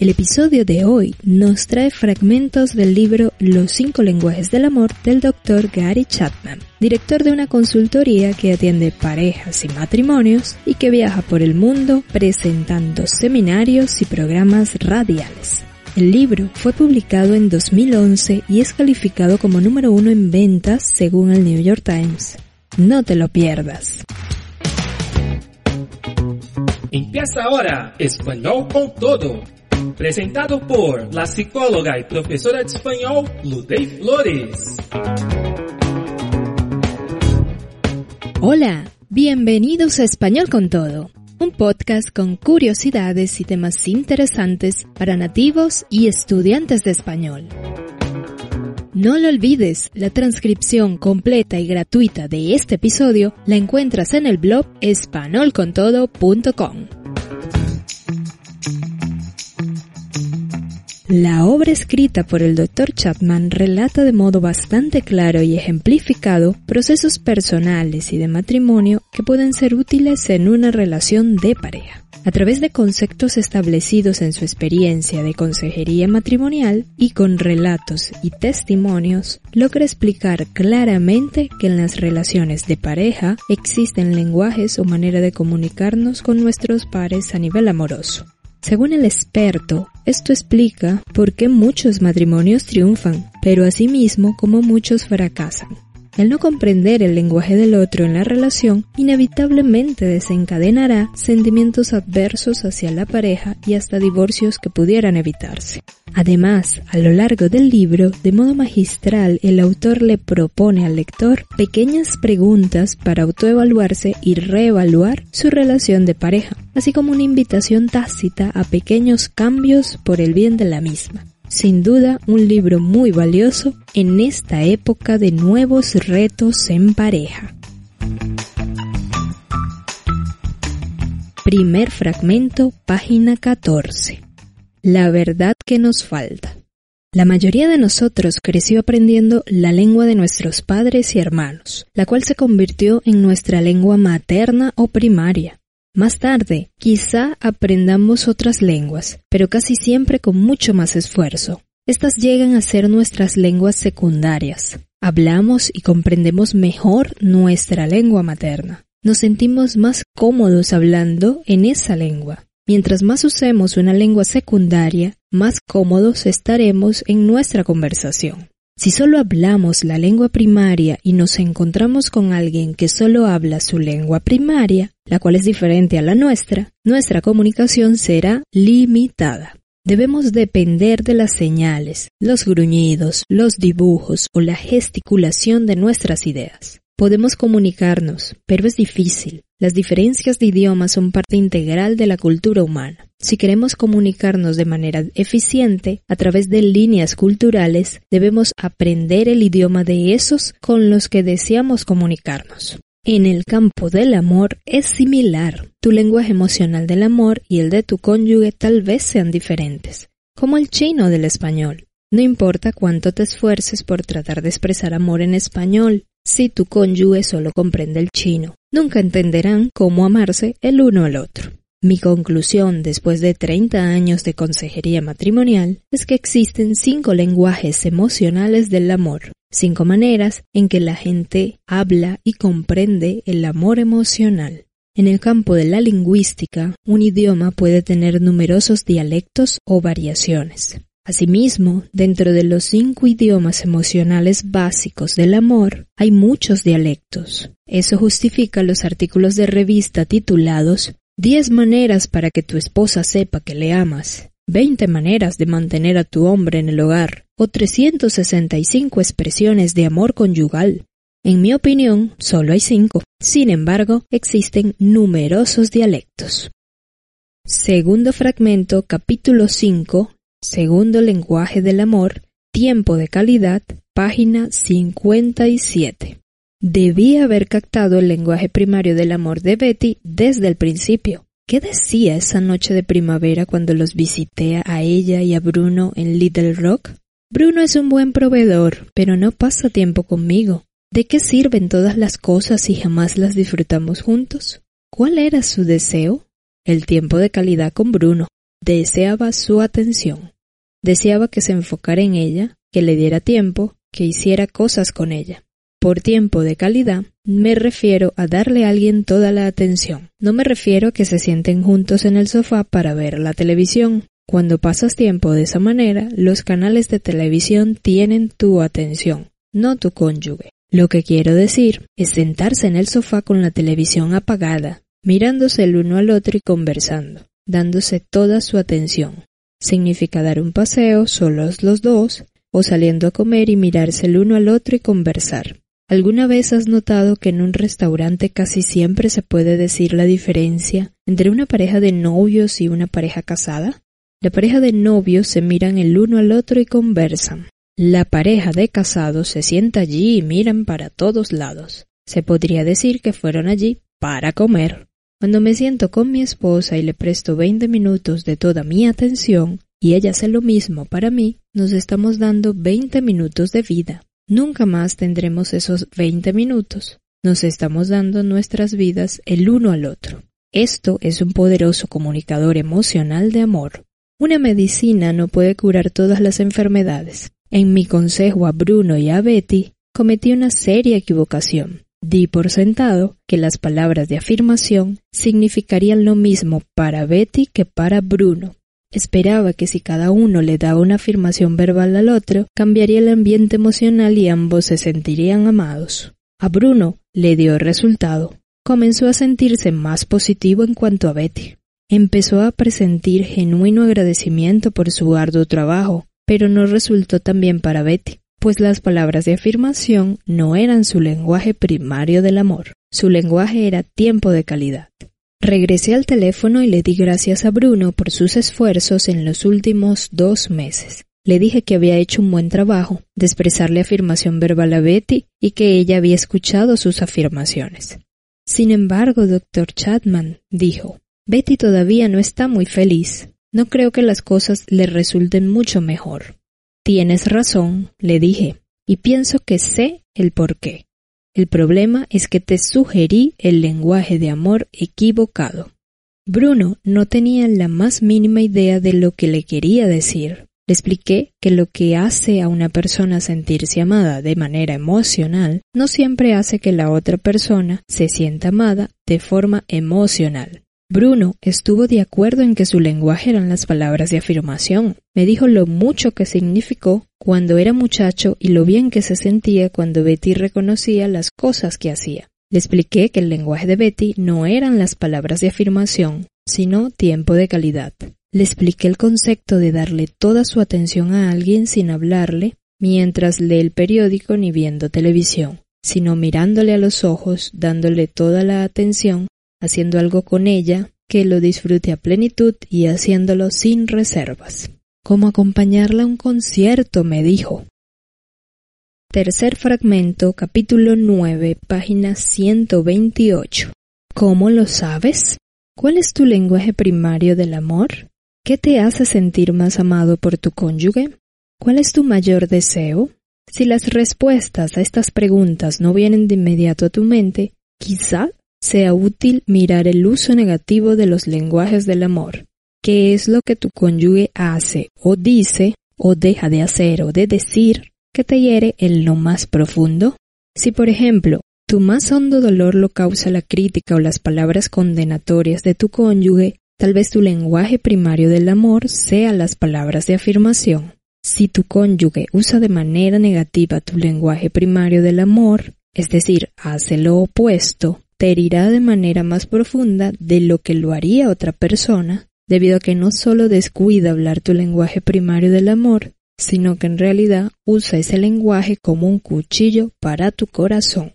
El episodio de hoy nos trae fragmentos del libro Los cinco lenguajes del amor del Dr. Gary Chapman, director de una consultoría que atiende parejas y matrimonios y que viaja por el mundo presentando seminarios y programas radiales. El libro fue publicado en 2011 y es calificado como número uno en ventas según el New York Times. No te lo pierdas. Empieza ahora Español con todo presentado por la psicóloga y profesora de español Ludey Flores. Hola, bienvenidos a Español con Todo, un podcast con curiosidades y temas interesantes para nativos y estudiantes de español. No lo olvides, la transcripción completa y gratuita de este episodio la encuentras en el blog espanolcontodo.com. La obra escrita por el Dr. Chapman relata de modo bastante claro y ejemplificado procesos personales y de matrimonio que pueden ser útiles en una relación de pareja. A través de conceptos establecidos en su experiencia de consejería matrimonial y con relatos y testimonios, logra explicar claramente que en las relaciones de pareja existen lenguajes o manera de comunicarnos con nuestros pares a nivel amoroso. Según el experto, esto explica por qué muchos matrimonios triunfan, pero asimismo como muchos fracasan. El no comprender el lenguaje del otro en la relación inevitablemente desencadenará sentimientos adversos hacia la pareja y hasta divorcios que pudieran evitarse. Además, a lo largo del libro, de modo magistral, el autor le propone al lector pequeñas preguntas para autoevaluarse y reevaluar su relación de pareja, así como una invitación tácita a pequeños cambios por el bien de la misma. Sin duda, un libro muy valioso en esta época de nuevos retos en pareja. Primer fragmento, página 14. La verdad que nos falta. La mayoría de nosotros creció aprendiendo la lengua de nuestros padres y hermanos, la cual se convirtió en nuestra lengua materna o primaria. Más tarde, quizá aprendamos otras lenguas, pero casi siempre con mucho más esfuerzo. Estas llegan a ser nuestras lenguas secundarias. Hablamos y comprendemos mejor nuestra lengua materna. Nos sentimos más cómodos hablando en esa lengua. Mientras más usemos una lengua secundaria, más cómodos estaremos en nuestra conversación. Si solo hablamos la lengua primaria y nos encontramos con alguien que solo habla su lengua primaria, la cual es diferente a la nuestra, nuestra comunicación será limitada. Debemos depender de las señales, los gruñidos, los dibujos o la gesticulación de nuestras ideas. Podemos comunicarnos, pero es difícil. Las diferencias de idiomas son parte integral de la cultura humana. Si queremos comunicarnos de manera eficiente a través de líneas culturales, debemos aprender el idioma de esos con los que deseamos comunicarnos. En el campo del amor es similar. Tu lenguaje emocional del amor y el de tu cónyuge tal vez sean diferentes, como el chino del español. No importa cuánto te esfuerces por tratar de expresar amor en español, si tu cónyuge solo comprende el chino. Nunca entenderán cómo amarse el uno al otro. Mi conclusión después de 30 años de consejería matrimonial es que existen cinco lenguajes emocionales del amor, cinco maneras en que la gente habla y comprende el amor emocional. En el campo de la lingüística, un idioma puede tener numerosos dialectos o variaciones. Asimismo, dentro de los cinco idiomas emocionales básicos del amor, hay muchos dialectos. Eso justifica los artículos de revista titulados 10 maneras para que tu esposa sepa que le amas, 20 maneras de mantener a tu hombre en el hogar o 365 expresiones de amor conyugal. En mi opinión, solo hay cinco. Sin embargo, existen numerosos dialectos. Segundo fragmento, capítulo 5, segundo lenguaje del amor, tiempo de calidad, página 57. Debía haber captado el lenguaje primario del amor de Betty desde el principio. ¿Qué decía esa noche de primavera cuando los visité a ella y a Bruno en Little Rock? Bruno es un buen proveedor, pero no pasa tiempo conmigo. ¿De qué sirven todas las cosas si jamás las disfrutamos juntos? ¿Cuál era su deseo? El tiempo de calidad con Bruno. Deseaba su atención. Deseaba que se enfocara en ella, que le diera tiempo, que hiciera cosas con ella. Por tiempo de calidad me refiero a darle a alguien toda la atención. No me refiero a que se sienten juntos en el sofá para ver la televisión. Cuando pasas tiempo de esa manera, los canales de televisión tienen tu atención, no tu cónyuge. Lo que quiero decir es sentarse en el sofá con la televisión apagada, mirándose el uno al otro y conversando, dándose toda su atención. Significa dar un paseo solos los dos, o saliendo a comer y mirarse el uno al otro y conversar. ¿Alguna vez has notado que en un restaurante casi siempre se puede decir la diferencia entre una pareja de novios y una pareja casada? La pareja de novios se miran el uno al otro y conversan. La pareja de casados se sienta allí y miran para todos lados. Se podría decir que fueron allí para comer. Cuando me siento con mi esposa y le presto veinte minutos de toda mi atención, y ella hace lo mismo para mí, nos estamos dando veinte minutos de vida. Nunca más tendremos esos 20 minutos. Nos estamos dando nuestras vidas el uno al otro. Esto es un poderoso comunicador emocional de amor. Una medicina no puede curar todas las enfermedades. En mi consejo a Bruno y a Betty, cometí una seria equivocación. Di por sentado que las palabras de afirmación significarían lo mismo para Betty que para Bruno. Esperaba que si cada uno le daba una afirmación verbal al otro, cambiaría el ambiente emocional y ambos se sentirían amados. A Bruno le dio resultado. Comenzó a sentirse más positivo en cuanto a Betty. Empezó a presentir genuino agradecimiento por su arduo trabajo, pero no resultó tan bien para Betty, pues las palabras de afirmación no eran su lenguaje primario del amor. Su lenguaje era tiempo de calidad. Regresé al teléfono y le di gracias a Bruno por sus esfuerzos en los últimos dos meses. Le dije que había hecho un buen trabajo de expresarle afirmación verbal a Betty y que ella había escuchado sus afirmaciones. Sin embargo, doctor Chapman dijo, Betty todavía no está muy feliz. No creo que las cosas le resulten mucho mejor. Tienes razón, le dije, y pienso que sé el por qué. El problema es que te sugerí el lenguaje de amor equivocado. Bruno no tenía la más mínima idea de lo que le quería decir. Le expliqué que lo que hace a una persona sentirse amada de manera emocional no siempre hace que la otra persona se sienta amada de forma emocional. Bruno estuvo de acuerdo en que su lenguaje eran las palabras de afirmación. Me dijo lo mucho que significó cuando era muchacho y lo bien que se sentía cuando Betty reconocía las cosas que hacía. Le expliqué que el lenguaje de Betty no eran las palabras de afirmación, sino tiempo de calidad. Le expliqué el concepto de darle toda su atención a alguien sin hablarle, mientras lee el periódico ni viendo televisión, sino mirándole a los ojos, dándole toda la atención haciendo algo con ella que lo disfrute a plenitud y haciéndolo sin reservas. Como acompañarla a un concierto, me dijo. Tercer fragmento, capítulo 9, página 128. ¿Cómo lo sabes? ¿Cuál es tu lenguaje primario del amor? ¿Qué te hace sentir más amado por tu cónyuge? ¿Cuál es tu mayor deseo? Si las respuestas a estas preguntas no vienen de inmediato a tu mente, quizá sea útil mirar el uso negativo de los lenguajes del amor. ¿Qué es lo que tu cónyuge hace o dice o deja de hacer o de decir que te hiere en lo más profundo? Si, por ejemplo, tu más hondo dolor lo causa la crítica o las palabras condenatorias de tu cónyuge, tal vez tu lenguaje primario del amor sea las palabras de afirmación. Si tu cónyuge usa de manera negativa tu lenguaje primario del amor, es decir, hace lo opuesto, te herirá de manera más profunda de lo que lo haría otra persona, debido a que no solo descuida hablar tu lenguaje primario del amor, sino que en realidad usa ese lenguaje como un cuchillo para tu corazón.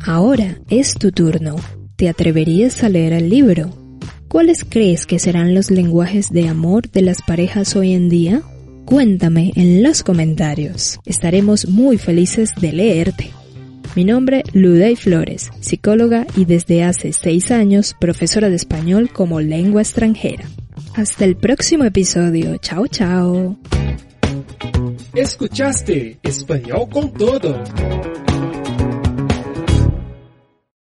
Ahora es tu turno. ¿Te atreverías a leer el libro? ¿Cuáles crees que serán los lenguajes de amor de las parejas hoy en día? Cuéntame en los comentarios. Estaremos muy felices de leerte. Mi nombre, Luday Flores, psicóloga y desde hace seis años profesora de español como lengua extranjera. Hasta el próximo episodio. Chao, chao. Escuchaste Español con todo.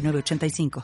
906985.